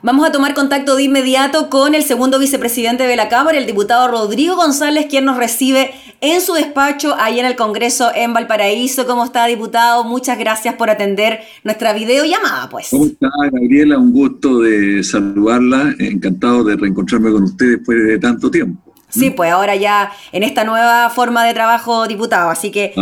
Vamos a tomar contacto de inmediato con el segundo vicepresidente de la Cámara, el diputado Rodrigo González, quien nos recibe en su despacho ahí en el Congreso en Valparaíso. ¿Cómo está, diputado? Muchas gracias por atender nuestra videollamada, pues. ¿Cómo está, Gabriela? Un gusto de saludarla. Encantado de reencontrarme con usted después de tanto tiempo. Sí, pues ahora ya en esta nueva forma de trabajo, diputado. Así que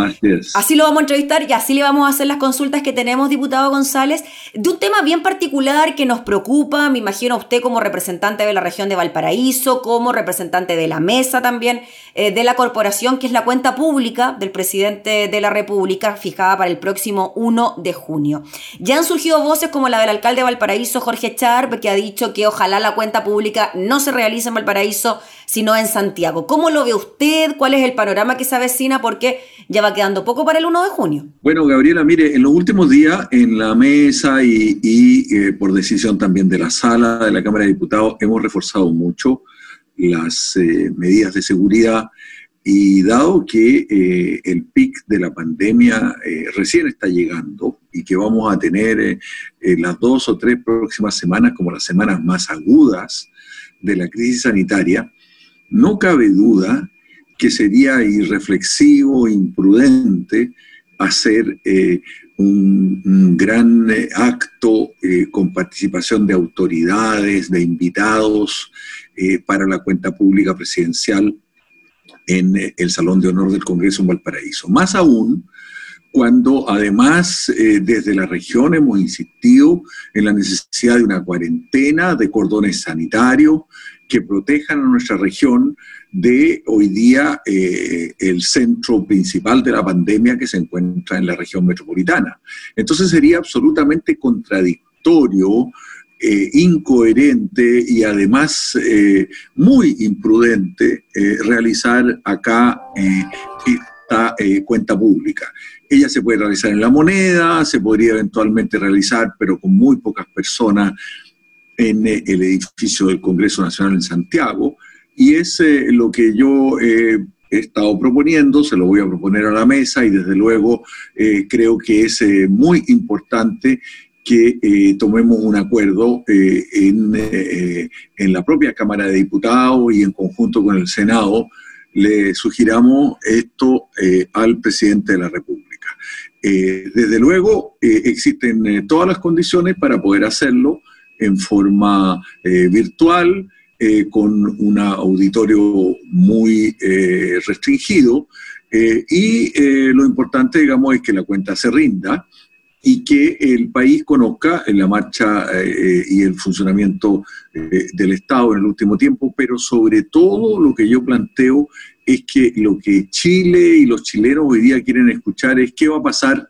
así, lo vamos a entrevistar y así le vamos a hacer las consultas que tenemos, diputado González, de un tema bien particular que nos preocupa, me imagino a usted como representante de la región de Valparaíso, como representante de la mesa también eh, de la corporación, que es la cuenta pública del presidente de la República, fijada para el próximo 1 de junio. Ya han surgido voces como la del alcalde de Valparaíso, Jorge Charp, que ha dicho que ojalá la cuenta pública no se realice en Valparaíso, sino en San Santiago. ¿Cómo lo ve usted? ¿Cuál es el panorama que se avecina? Porque ya va quedando poco para el 1 de junio. Bueno, Gabriela, mire, en los últimos días en la mesa y, eh, por decisión también de la sala de la Cámara de Diputados hemos reforzado mucho las eh, medidas de seguridad y dado que eh, el pic de la pandemia recién está llegando y que vamos a tener las dos o tres próximas semanas como las semanas más agudas de la crisis sanitaria, no cabe duda que sería irreflexivo, imprudente hacer eh, un, gran eh, acto eh, con participación de autoridades, de invitados para la cuenta pública presidencial en el Salón de Honor del Congreso en Valparaíso. Más aún cuando además desde la región hemos insistido en la necesidad de una cuarentena, de cordones sanitarios, que protejan a nuestra región de hoy día eh, el centro principal de la pandemia que se encuentra en la región metropolitana. Entonces sería absolutamente contradictorio, eh, incoherente y además eh, muy imprudente realizar acá esta cuenta pública. Ella se puede realizar en la moneda, se podría eventualmente realizar, pero con muy pocas personas en eh, el edificio del Congreso Nacional en Santiago, y es eh, lo que yo he estado proponiendo, se lo voy a proponer a la mesa y desde luego eh, creo que es muy importante que tomemos un acuerdo en, en, la propia Cámara de Diputados y en conjunto con el Senado, le sugiramos esto al presidente de la República. desde luego, existen todas las condiciones para poder hacerlo en forma eh, virtual, eh, con un auditorio muy eh, restringido. y lo importante, digamos, es que la cuenta se rinda y que el país conozca la marcha y el funcionamiento del Estado en el último tiempo, pero sobre todo lo que yo planteo es que lo que Chile y los chilenos hoy día quieren escuchar es qué va a pasar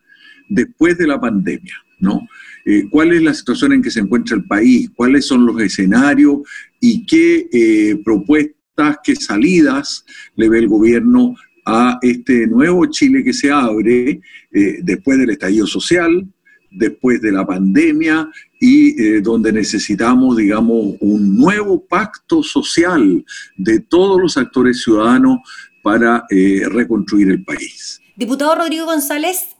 después de la pandemia, ¿no? Eh, cuál es la situación en que se encuentra el país, cuáles son los escenarios y qué eh, propuestas, qué salidas le ve el gobierno a este nuevo Chile que se abre eh, después del estallido social, después de la pandemia y donde necesitamos, digamos, un nuevo pacto social de todos los actores ciudadanos para reconstruir el país. Diputado Rodrigo González,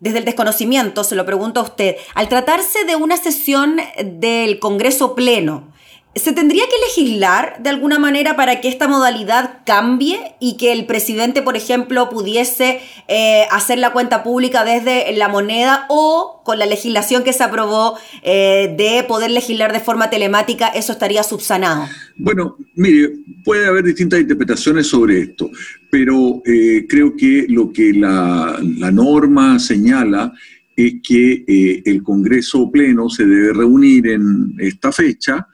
desde el desconocimiento, se lo pregunto a usted, al tratarse de una sesión del Congreso Pleno, ¿Se tendría que legislar de alguna manera para que esta modalidad cambie y que el presidente, por ejemplo, pudiese eh, hacer la cuenta pública desde la moneda o con la legislación que se aprobó eh, de poder legislar de forma telemática, eso estaría subsanado? Bueno, mire, puede haber distintas interpretaciones sobre esto, pero eh, creo que lo que la, la norma señala es que el Congreso Pleno se debe reunir en esta fecha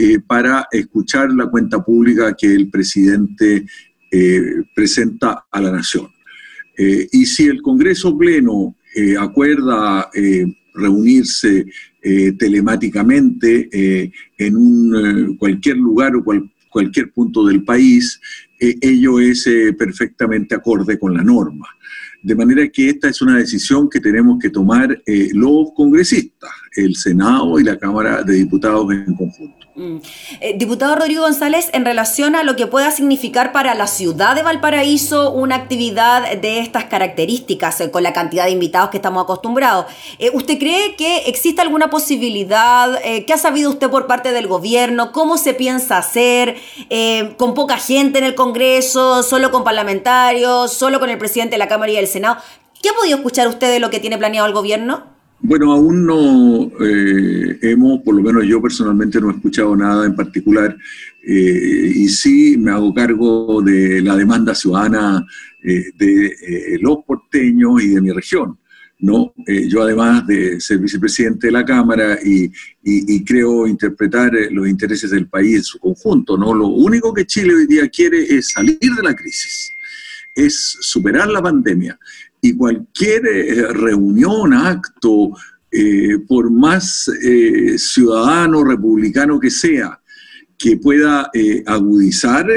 eh, para escuchar la cuenta pública que el presidente eh, presenta a la nación. Eh, y si el Congreso Pleno acuerda reunirse telemáticamente en un, cualquier lugar o cualquier punto del país, ello es perfectamente acorde con la norma. De manera que esta es una decisión que tenemos que tomar los congresistas, el Senado y la Cámara de Diputados en conjunto. Mm. Eh, diputado Rodrigo González, en relación a lo que pueda significar para la ciudad de Valparaíso una actividad de estas características, eh, con la cantidad de invitados que estamos acostumbrados, eh, ¿usted cree que existe alguna posibilidad? ¿Qué ha sabido usted por parte del gobierno? ¿Cómo se piensa hacer? ¿Con poca gente en el Congreso? ¿Solo con parlamentarios? ¿Solo con el presidente de la Cámara y del Senado? ¿Qué ha podido escuchar usted de lo que tiene planeado el gobierno? Bueno, aún no eh, hemos, por lo menos yo personalmente no he escuchado nada en particular eh, y sí me hago cargo de la demanda ciudadana eh, de los porteños y de mi región. ¿no? yo además de ser vicepresidente de la Cámara y, y, creo interpretar los intereses del país en su conjunto, ¿no? Lo único que Chile hoy día quiere es salir de la crisis, es superar la pandemia y cualquier eh, reunión, acto, eh, por más eh, ciudadano republicano que sea, que pueda agudizar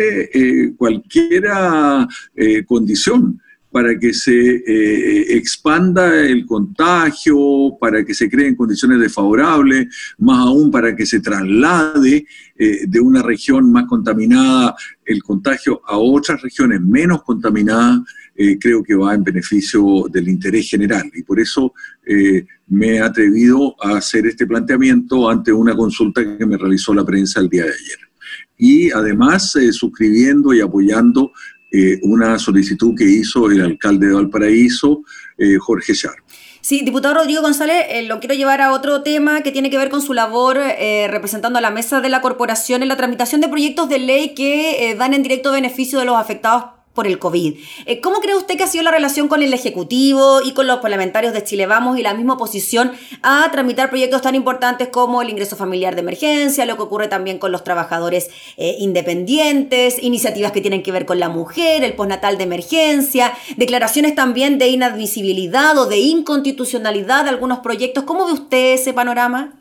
cualquier condición para que se expanda el contagio, para que se creen condiciones desfavorables, más aún para que se traslade de una región más contaminada el contagio a otras regiones menos contaminadas, eh, creo que va en beneficio del interés general. Y por eso eh, me he atrevido a hacer este planteamiento ante una consulta que me realizó la prensa el día de ayer. Y además eh, suscribiendo y apoyando una solicitud que hizo el alcalde de Valparaíso, Jorge Char. Sí, diputado Rodrigo González, lo quiero llevar a otro tema que tiene que ver con su labor representando a la mesa de la corporación en la tramitación de proyectos de ley que dan en directo beneficio de los afectados por el COVID. Eh, ¿Cómo cree usted que ha sido la relación con el Ejecutivo y con los parlamentarios de Chile Vamos y la misma oposición a tramitar proyectos tan importantes como el ingreso familiar de emergencia, lo que ocurre también con los trabajadores eh, independientes, iniciativas que tienen que ver con la mujer, el postnatal de emergencia, declaraciones también de inadmisibilidad o de inconstitucionalidad de algunos proyectos? ¿Cómo ve usted ese panorama?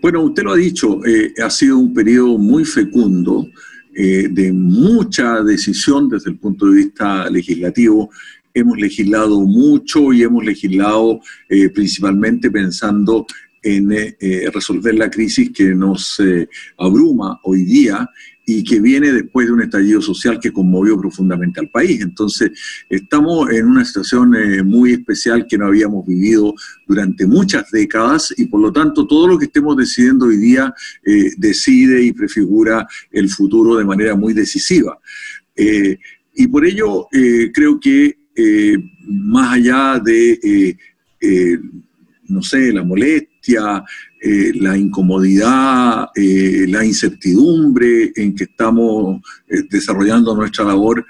Bueno, usted lo ha dicho, eh, ha sido un periodo muy fecundo eh, de mucha decisión desde el punto de vista legislativo. Hemos legislado mucho y hemos legislado eh, principalmente pensando en eh, resolver la crisis que nos abruma hoy día y que viene después de un estallido social que conmovió profundamente al país. Entonces, estamos en una situación eh, muy especial que no habíamos vivido durante muchas décadas y por lo tanto todo lo que estemos decidiendo hoy día eh, decide y prefigura el futuro de manera muy decisiva. Eh, y por ello creo que más allá de, no sé, la molestia, eh, la incomodidad, eh, la incertidumbre en que estamos eh, desarrollando nuestra labor,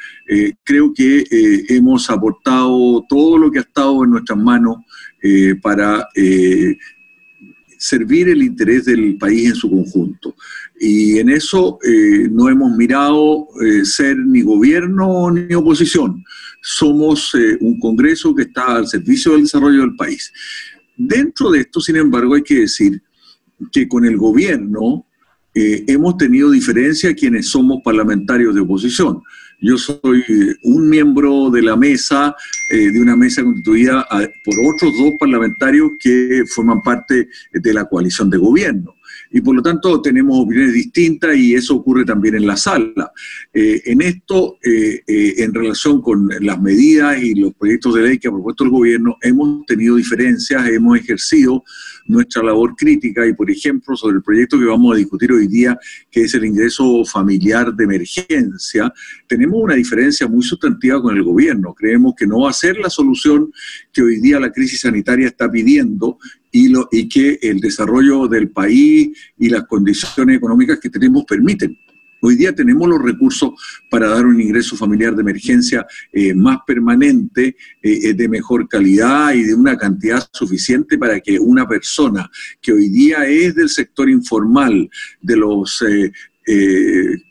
creo que hemos aportado todo lo que ha estado en nuestras manos para servir el interés del país en su conjunto. Y en eso no hemos mirado ser ni gobierno ni oposición. Somos un Congreso que está al servicio del desarrollo del país. Dentro de esto, sin embargo, hay que decir que con el gobierno eh, hemos tenido diferencia quienes somos parlamentarios de oposición. Yo soy un miembro de la mesa, eh, de una mesa constituida ah, por otros dos parlamentarios que forman parte de la coalición de gobierno y por lo tanto tenemos opiniones distintas y eso ocurre también en la sala. Eh, en esto, eh, eh, en relación con las medidas y los proyectos de ley que ha propuesto el gobierno, hemos tenido diferencias, hemos ejercido nuestra labor crítica y, por ejemplo, sobre el proyecto que vamos a discutir hoy día, que es el ingreso familiar de emergencia, tenemos una diferencia muy sustantiva con el gobierno. Creemos que no va a ser la solución que hoy día la crisis sanitaria está pidiendo y, que el desarrollo del país y las condiciones económicas que tenemos permiten. Hoy día tenemos los recursos para dar un ingreso familiar de emergencia eh, más permanente, eh, eh, de mejor calidad y de una cantidad suficiente para que una persona que hoy día es del sector informal, de los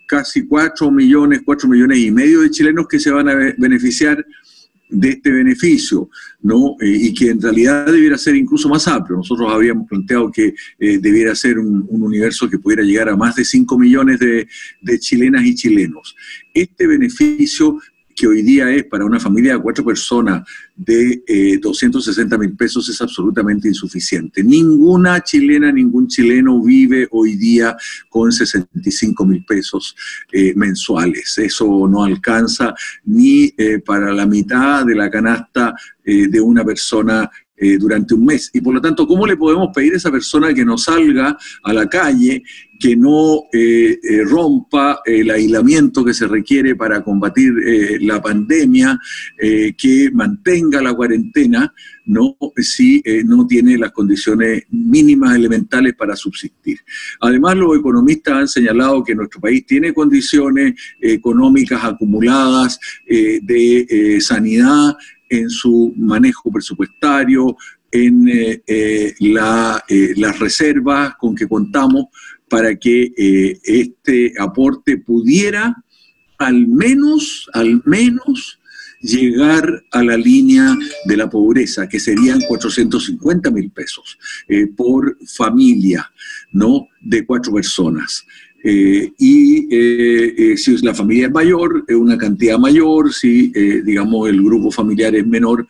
casi 4 millones, 4 millones y medio de chilenos que se van a beneficiar de este beneficio, ¿no? Eh, y que en realidad debiera ser incluso más amplio. Nosotros habíamos planteado que eh, debiera ser un, universo que pudiera llegar a más de 5 millones de, chilenas y chilenos. Este beneficio que hoy día es para una familia de cuatro personas de 260 mil pesos es absolutamente insuficiente. Ninguna chilena, ningún chileno vive hoy día con 65 mil pesos mensuales. Eso no alcanza ni para la mitad de la canasta de una persona eh, durante un mes. Y por lo tanto, ¿cómo le podemos pedir a esa persona que no salga a la calle, que no eh, eh, rompa el aislamiento que se requiere para combatir la pandemia, que mantenga la cuarentena, ¿no? si no tiene las condiciones mínimas elementales para subsistir? Además, los economistas han señalado que nuestro país tiene condiciones económicas acumuladas de sanidad, en su manejo presupuestario, en eh, eh, eh, las reservas con que contamos para que este aporte pudiera al menos, al menos llegar a la línea de la pobreza, que serían 450 mil pesos por familia, ¿no? De cuatro personas. Eh, y eh, eh, si la familia es mayor, es una cantidad mayor, si digamos el grupo familiar es menor,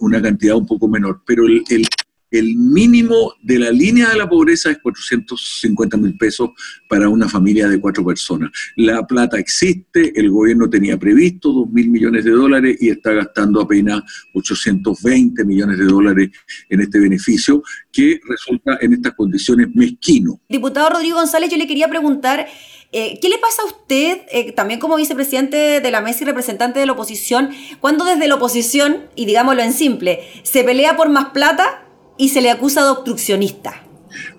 una cantidad un poco menor. Pero el, el mínimo de la línea de la pobreza es 450 mil pesos para una familia de cuatro personas. La plata existe, el gobierno tenía previsto 2 mil millones de dólares y está gastando apenas 820 millones de dólares en este beneficio que resulta en estas condiciones mezquino. Diputado Rodrigo González, yo le quería preguntar... Eh, ¿Qué le pasa a usted, eh, también como vicepresidente de la mesa y representante de la oposición, cuando desde la oposición, y digámoslo en simple, se pelea por más plata y se le acusa de obstruccionista.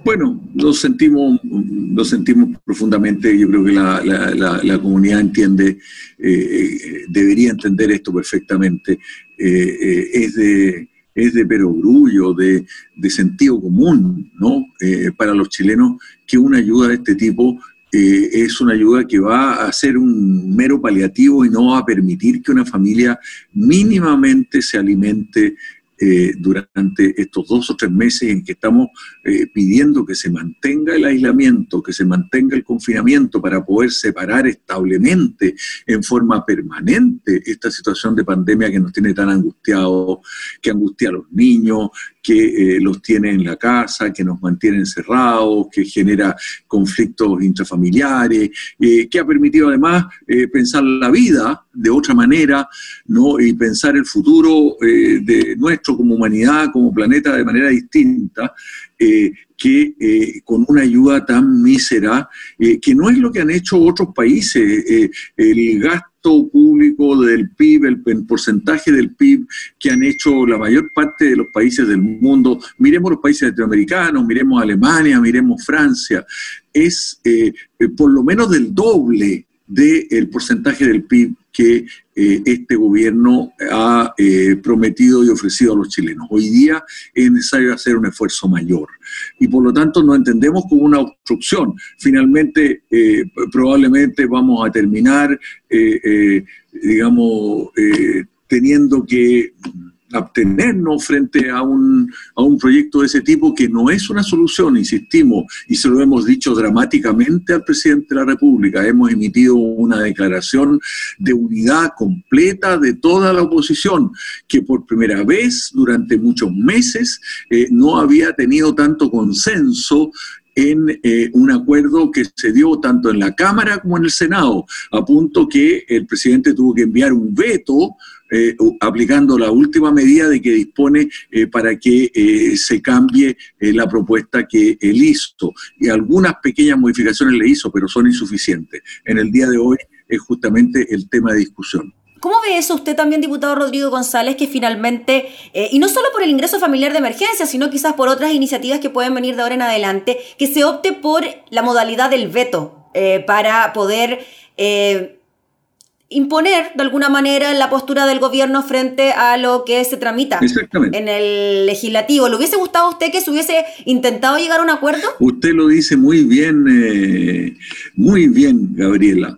Bueno, lo sentimos, lo sentimos profundamente. Yo creo que la, comunidad entiende, eh, debería entender esto perfectamente. Eh, eh, es de es de perogrullo, de, de sentido común, ¿no? para los chilenos que una ayuda de este tipo es una ayuda que va a ser un mero paliativo y no va a permitir que una familia mínimamente se alimente eh, durante estos dos o tres meses en que estamos eh, pidiendo que se mantenga el aislamiento, que se mantenga el confinamiento para poder separar establemente en forma permanente esta situación de pandemia que nos tiene tan angustiados, que angustia a los niños, que eh, los tiene en la casa, que nos mantiene encerrados, que genera conflictos intrafamiliares, que ha permitido además pensar la vida de otra manera ¿no? y pensar el futuro de nuestro como humanidad, como planeta de manera distinta, eh, que eh, con una ayuda tan mísera, eh, que no es lo que han hecho otros países. el gasto público del PIB, el, porcentaje del PIB que han hecho la mayor parte de los países del mundo, miremos los países latinoamericanos, miremos Alemania, miremos Francia, es por lo menos del doble del porcentaje del PIB que eh, este gobierno ha eh, prometido y ofrecido a los chilenos. Hoy día es necesario hacer un esfuerzo mayor y por lo tanto no entendemos como una obstrucción. Finalmente, eh, probablemente vamos a terminar, digamos, teniendo que abstenernos frente a un, a un proyecto de ese tipo que no es una solución, insistimos, y se lo hemos dicho dramáticamente al presidente de la República. Hemos emitido una declaración de unidad completa de toda la oposición, que por primera vez durante muchos meses eh, no había tenido tanto consenso en eh, un acuerdo que se dio tanto en la Cámara como en el Senado, a punto que el presidente tuvo que enviar un veto eh, aplicando la última medida de que dispone eh, para que eh, se cambie la propuesta que él hizo. Y algunas pequeñas modificaciones le hizo, pero son insuficientes. En el día de hoy es justamente el tema de discusión. ¿Cómo ve eso usted también, diputado Rodrigo González, que finalmente, y no solo por el ingreso familiar de emergencia, sino quizás por otras iniciativas que pueden venir de ahora en adelante, que se opte por la modalidad del veto para poder imponer de alguna manera la postura del gobierno frente a lo que se tramita en el legislativo. ¿Le hubiese gustado a usted que se hubiese intentado llegar a un acuerdo? Usted lo dice muy bien, eh, muy bien, Gabriela.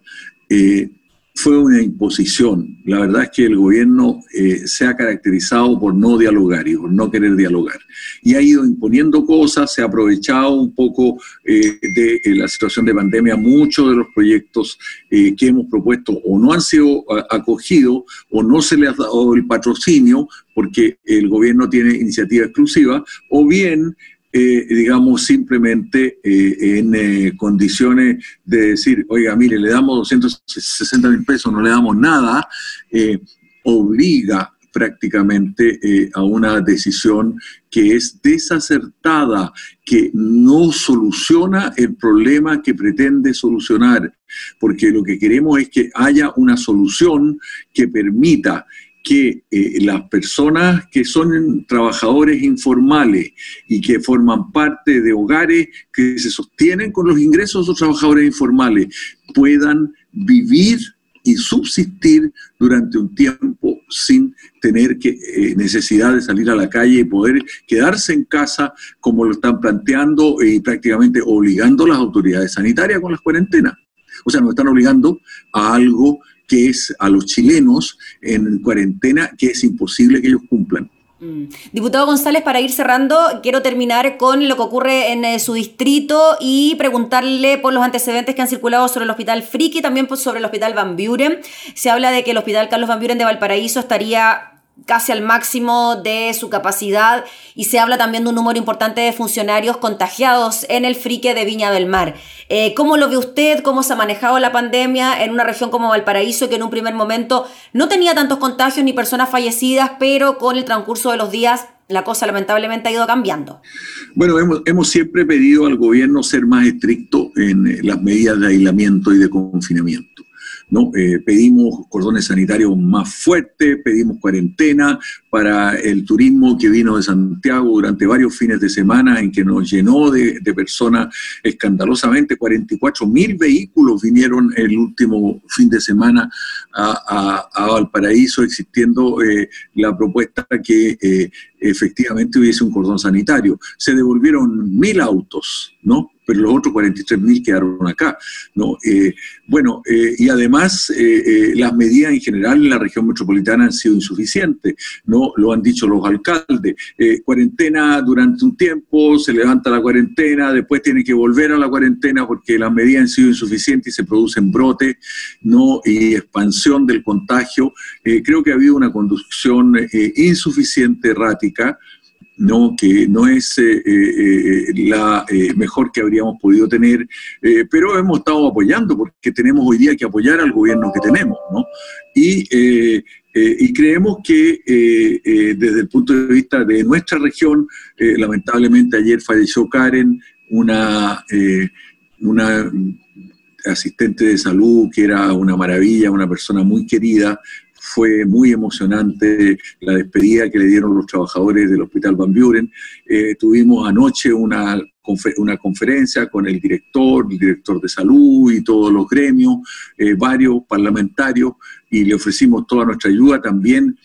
Eh, fue una imposición. La verdad es que el gobierno eh, se ha caracterizado por no dialogar y por no querer dialogar. Y ha ido imponiendo cosas, se ha aprovechado un poco eh, de eh, la situación de pandemia. Muchos de los proyectos que hemos propuesto o no han sido acogidos o no se les ha dado el patrocinio porque el gobierno tiene iniciativa exclusiva, o bien eh, digamos, simplemente eh, en eh, condiciones de decir, oiga, mire, le damos 260 mil pesos, no le damos nada, obliga prácticamente a una decisión que es desacertada, que no soluciona el problema que pretende solucionar, porque lo que queremos es que haya una solución que permita que eh, las personas que son trabajadores informales y que forman parte de hogares que se sostienen con los ingresos de los trabajadores informales puedan vivir y subsistir durante un tiempo sin tener que, eh, necesidad de salir a la calle y poder quedarse en casa como lo están planteando y prácticamente obligando las autoridades sanitarias con las cuarentenas. O sea, nos están obligando a algo que es a los chilenos en cuarentena, que es imposible que ellos cumplan. Mm. Diputado González, para ir cerrando, quiero terminar con lo que ocurre en eh, su distrito y preguntarle por los antecedentes que han circulado sobre el Hospital Friki también sobre el Hospital Van Buren. Se habla de que el Hospital Carlos Van Buren de Valparaíso estaría casi al máximo de su capacidad y se habla también de un número importante de funcionarios contagiados en el frique de Viña del Mar. Eh, ¿Cómo lo ve usted? ¿Cómo se ha manejado la pandemia en una región como Valparaíso que en un primer momento no tenía tantos contagios ni personas fallecidas, pero con el transcurso de los días la cosa lamentablemente ha ido cambiando? Bueno, hemos, hemos siempre pedido al gobierno ser más estricto en las medidas de aislamiento y de confinamiento. ¿No? Eh, pedimos cordones sanitarios más fuertes, pedimos cuarentena para el turismo que vino de Santiago durante varios fines de semana en que nos llenó de, personas escandalosamente. 44 mil vehículos vinieron el último fin de semana a, Valparaíso, existiendo eh, la propuesta que eh, efectivamente hubiese un cordón sanitario. Se devolvieron mil autos, ¿no? pero los otros 43.000 quedaron acá. ¿no? Eh, bueno, eh, y además las medidas en general en la región metropolitana han sido insuficientes, ¿no? Lo han dicho los alcaldes. cuarentena durante un tiempo, se levanta la cuarentena, después tiene que volver a la cuarentena porque las medidas han sido insuficientes y se producen brotes ¿no? y expansión del contagio. creo que ha habido una conducción insuficiente, errática, ¿no? que no es eh, eh, eh, la mejor que habríamos podido tener, pero hemos estado apoyando porque tenemos hoy día que apoyar al gobierno que tenemos. ¿no? Y, y creemos que desde el punto de vista de nuestra región, lamentablemente ayer falleció Karen, una, una asistente de salud que era una maravilla, una persona muy querida, fue muy emocionante la despedida que le dieron los trabajadores del Hospital Van Buren. Eh, tuvimos anoche una, una conferencia con el director, el director de salud y todos los gremios, eh, varios parlamentarios, y le ofrecimos toda nuestra ayuda también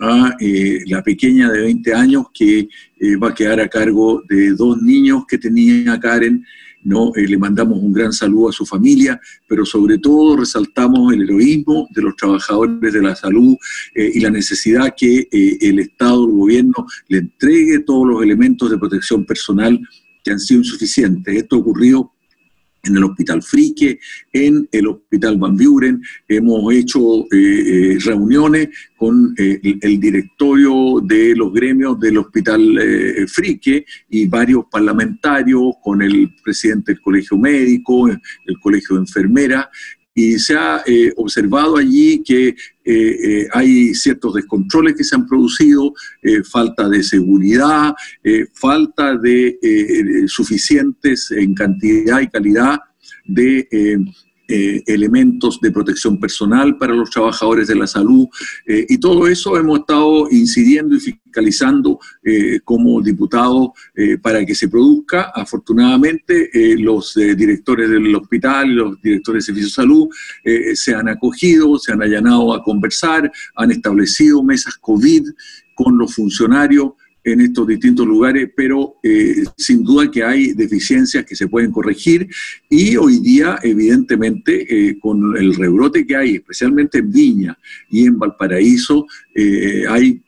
a eh, la pequeña de 20 años que va a quedar a cargo de dos niños que tenía Karen ¿no? Eh, le mandamos un gran saludo a su familia, pero sobre todo resaltamos el heroísmo de los trabajadores de la salud eh, y la necesidad que eh, el Estado, el gobierno, le entregue todos los elementos de protección personal que han sido insuficientes. Esto ocurrió en el Hospital Frique, en el Hospital Van Buren. Hemos hecho eh, eh, reuniones con eh, el, directorio de los gremios del Hospital Frique y varios parlamentarios, con el presidente del Colegio Médico, el Colegio de Enfermeras, y se ha observado allí que hay ciertos descontroles que se han producido, falta de seguridad, falta de suficientes en cantidad y calidad de eh, eh, elementos de protección personal para los trabajadores de la salud eh, y todo eso hemos estado incidiendo y fiscalizando como diputados para que se produzca. Afortunadamente los directores del hospital, los directores de servicios de salud se han acogido, se han allanado a conversar, han establecido mesas COVID con los funcionarios en estos distintos lugares, pero eh, sin duda que hay deficiencias que se pueden corregir y hoy día, evidentemente, eh, con el rebrote que hay, especialmente en Viña y en Valparaíso, eh, hay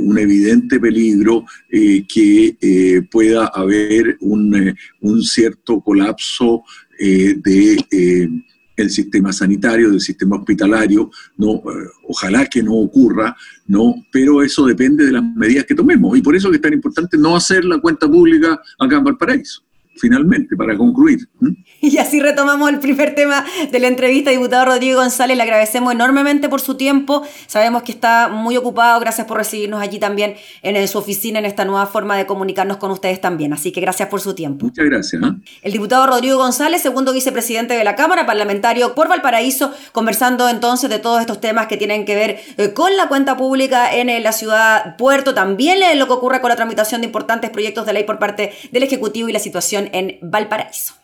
un evidente peligro que pueda haber un, un cierto colapso de el sistema sanitario, del sistema hospitalario, no, eh, ojalá que no ocurra, no, pero eso depende de las medidas que tomemos y por eso es tan importante no hacer la cuenta pública acá en Valparaíso finalmente, para concluir. Y así retomamos el primer tema de la entrevista, diputado Rodrigo González. Le agradecemos enormemente por su tiempo. Sabemos que está muy ocupado. Gracias por recibirnos allí también en, su oficina, en esta nueva forma de comunicarnos con ustedes también. Así que gracias por su tiempo. Muchas gracias. ¿eh? El diputado Rodrigo González, segundo vicepresidente de la Cámara, parlamentario por Valparaíso, conversando entonces de todos estos temas que tienen que ver eh, con la cuenta pública en eh, la ciudad Puerto, también lo que ocurre con la tramitación de importantes proyectos de ley por parte del Ejecutivo y la situación en Valparaíso.